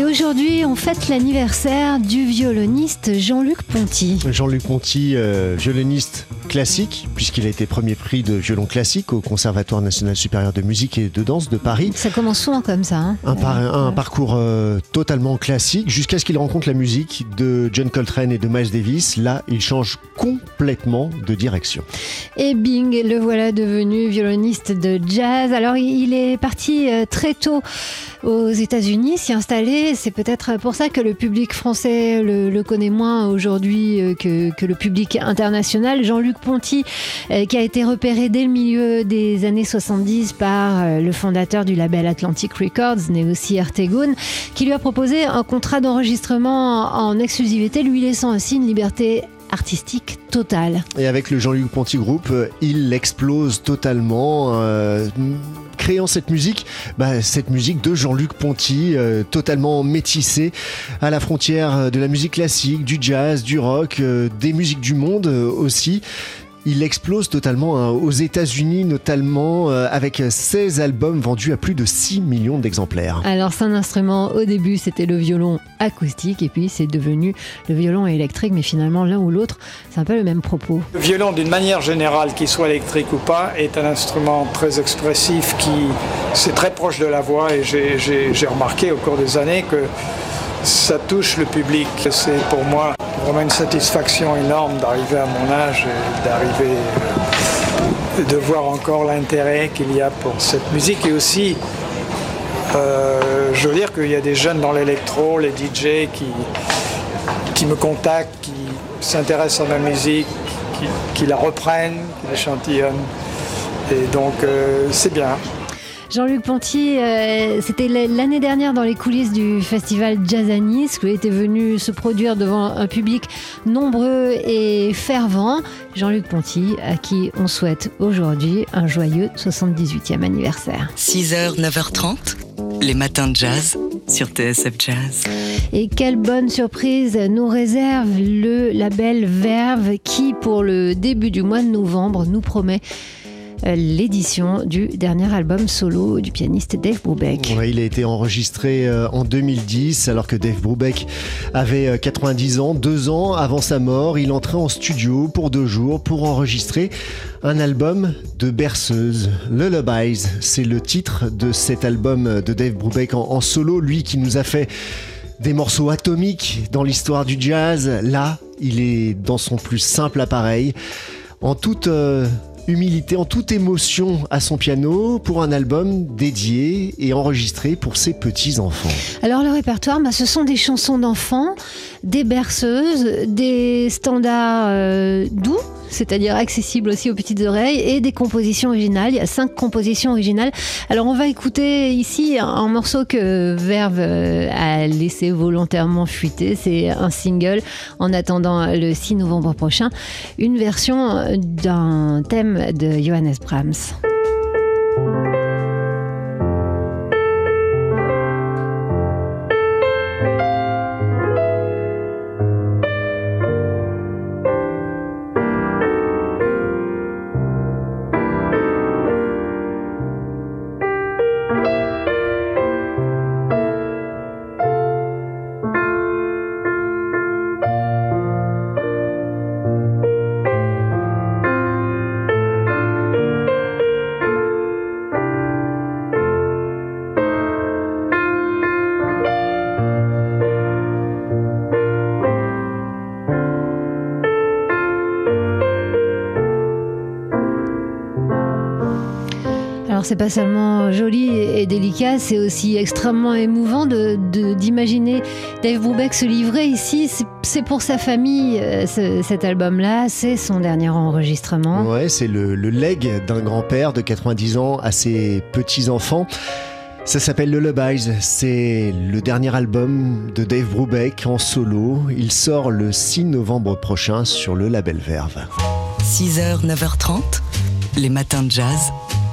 Et aujourd'hui, on fête l'anniversaire du violoniste Jean-Luc Ponty. Jean-Luc Ponty, euh, violoniste classique, puisqu'il a été premier prix de violon classique au Conservatoire national supérieur de musique et de danse de Paris. Ça commence souvent comme ça. hein. Un, par- un parcours euh, totalement classique jusqu'à ce qu'il rencontre la musique de John Coltrane et de Miles Davis. Là, il change complètement de direction. Et bing, le voilà devenu violoniste de jazz. Alors, il est parti euh, très tôt aux États-Unis, s'y installer. C'est peut-être pour ça que le public français le, connaît moins aujourd'hui euh, que, que le public international. Jean-Luc Ponty, euh, qui a été repéré dès le milieu des années 70 par euh, le fondateur du label Atlantic Records, né aussi Ertegun, qui lui a proposé un contrat d'enregistrement en exclusivité, lui laissant ainsi une liberté artistique totale. Et avec le Jean-Luc Ponty Group, euh, il explose totalement. euh, créant cette musique, bah, cette musique de Jean-Luc Ponty, euh, totalement métissée à la frontière de la musique classique, du jazz, du rock, des musiques du monde aussi. Il explose totalement hein, aux États-Unis, notamment euh, avec 16 albums vendus à plus de 6 millions d'exemplaires. Alors, son instrument, au début, c'était le violon acoustique, et puis c'est devenu le violon électrique, mais finalement, l'un ou l'autre, c'est un peu le même propos. Le violon, d'une manière générale, qu'il soit électrique ou pas, est un instrument très expressif qui c'est très proche de la voix et j'ai remarqué au cours des années que ça touche le public. C'est pour moi vraiment une satisfaction énorme d'arriver à mon âge et d'arriver euh, de voir encore l'intérêt qu'il y a pour cette musique et aussi euh, je veux dire qu'il y a des jeunes dans l'électro, les DJ qui, qui me contactent, qui s'intéressent à ma musique, qui, la reprennent, qui l'échantillonnent. Et donc euh, c'est bien. Jean-Luc Ponty, euh, c'était l'année dernière dans les coulisses du festival Jazz à Nice, était venu se produire devant un public nombreux et fervent. Jean-Luc Ponty, à qui on souhaite aujourd'hui un joyeux 78e anniversaire. 6h, 9h30, les matins de jazz sur TSF Jazz. Et quelle bonne surprise nous réserve le label Verve qui, pour le début du mois de novembre, nous promet l'édition du dernier album solo du pianiste Dave Brubeck. Il a été enregistré euh, en 2010 alors que Dave Brubeck avait euh, 90 ans. Deux ans avant sa mort, il entrait en studio pour deux jours pour enregistrer un album de berceuse. Lullabies, c'est le titre de cet album de Dave Brubeck en, en solo. Lui qui nous a fait des morceaux atomiques dans l'histoire du jazz. Là, il est dans son plus simple appareil. En toute... euh, humilité, en toute émotion à son piano pour un album dédié et enregistré pour ses petits-enfants. Alors le répertoire, bah, ce sont des chansons d'enfants, des berceuses, des standards euh, doux, c'est-à-dire accessibles aussi aux petites oreilles, et des compositions originales. Il y a cinq compositions originales. Alors on va écouter ici un, morceau que Verve euh, a laissé volontairement fuiter. C'est un single en attendant le 6 novembre prochain, une version d'un thème de Johannes Brahms. Alors c'est pas seulement joli et délicat, c'est aussi extrêmement émouvant de- de- d'imaginer Dave Brubeck se livrer ici. C'est- pour sa famille euh, ce- cet album-là, c'est son dernier enregistrement. Ouais, c'est le, le leg d'un grand-père de 90 ans à ses petits-enfants. Ça s'appelle Lullabies. C'est le dernier album de Dave Brubeck en solo. Il sort le 6 novembre prochain sur le label Verve. 6h, 9h30, les matins de jazz.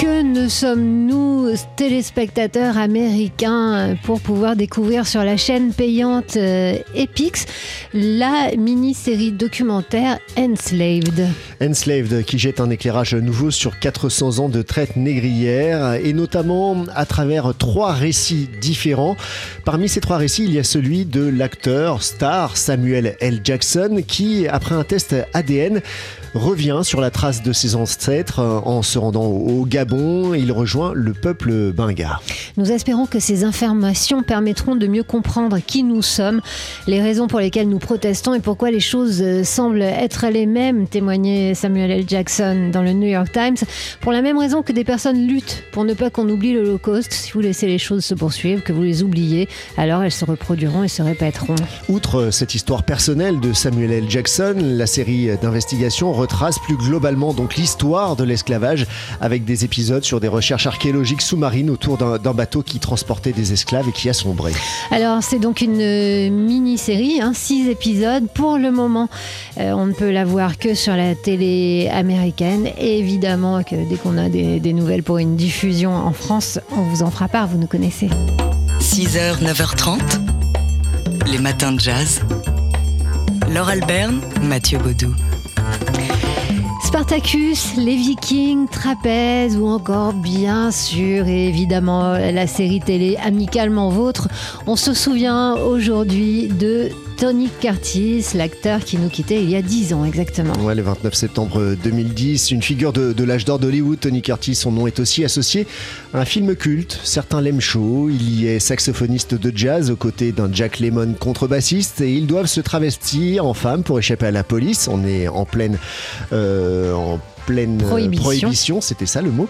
Que ne sommes-nous, téléspectateurs américains, pour pouvoir découvrir sur la chaîne payante euh, Epix la mini-série documentaire Enslaved Enslaved, qui jette un éclairage nouveau sur 400 ans de traite négrière, et notamment à travers trois récits différents. Parmi ces trois récits, il y a celui de l'acteur star Samuel L. Jackson, qui, après un test ADN, revient sur la trace de ses ancêtres en se rendant au Gabon. Il rejoint le peuple benga. Nous espérons que ces informations permettront de mieux comprendre qui nous sommes, les raisons pour lesquelles nous protestons et pourquoi les choses semblent être les mêmes, témoignait Samuel L. Jackson dans le New York Times. Pour la même raison que des personnes luttent pour ne pas qu'on oublie l'Holocauste, si vous laissez les choses se poursuivre, que vous les oubliez, alors elles se reproduiront et se répéteront. Outre cette histoire personnelle de Samuel L. Jackson, la série d'investigation retrace plus globalement donc l'histoire de l'esclavage avec des épisodes sur des recherches archéologiques sous-marines autour d'un bateau qui transportait des esclaves et qui a sombré. Alors c'est donc une euh, mini-série, hein, six épisodes. Pour le moment, euh, on ne peut la voir que sur la télé américaine. Et évidemment que dès qu'on a des, des nouvelles pour une diffusion en France, on vous en fera part, vous nous connaissez. 6h, 9h30, les matins de jazz. Laure Alberne, Mathieu Baudou. Spartacus, les Vikings, Trapèze ou encore bien sûr et évidemment la série télé Amicalement Vôtre. On se souvient aujourd'hui de Tony Curtis, l'acteur qui nous quittait il y a 10 ans exactement. Ouais, le 29 septembre 2010, une figure de, l'âge d'or d'Hollywood, Tony Curtis, son nom est aussi associé à un film culte, certains l'aiment chaud, il y est saxophoniste de jazz aux côtés d'un Jack Lemmon contrebassiste et ils doivent se travestir en femme pour échapper à la police, on est en pleine... Euh, pleine prohibition, c'était ça le mot.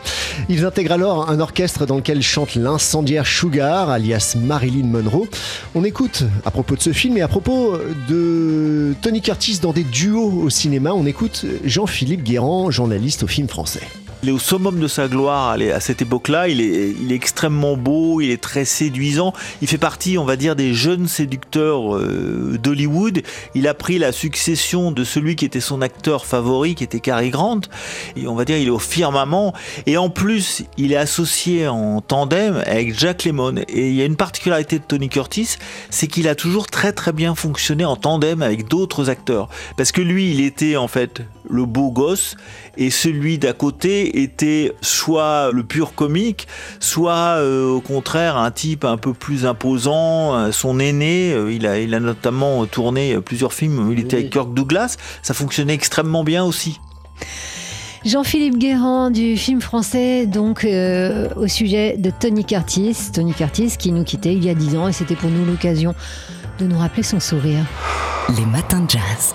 Ils intègrent alors un orchestre dans lequel chante l'incendiaire Sugar, alias Marilyn Monroe. On écoute, à propos de ce film et à propos de Tony Curtis dans des duos au cinéma, on écoute Jean-Philippe Guérand, journaliste au film français. Il est au summum de sa gloire à cette époque-là. Il est, extrêmement beau, il est très séduisant. Il fait partie, on va dire, des jeunes séducteurs euh, d'Hollywood. Il a pris la succession de celui qui était son acteur favori, qui était Cary Grant. Et on va dire, il est au firmament. Et en plus, il est associé en tandem avec Jack Lemmon. Et il y a une particularité de Tony Curtis, c'est qu'il a toujours très très bien fonctionné en tandem avec d'autres acteurs. Parce que lui, il était en fait le beau gosse et celui d'à côté était soit le pur comique, soit euh, au contraire un type un peu plus imposant, euh, son aîné. Euh, il, a, il a notamment tourné plusieurs films où il était avec Kirk Douglas. Ça fonctionnait extrêmement bien aussi. Jean-Philippe Guérand du film français, donc au sujet de Tony Curtis. Tony Curtis qui nous quittait il y a dix ans et c'était pour nous l'occasion de nous rappeler son sourire. Les matins de jazz.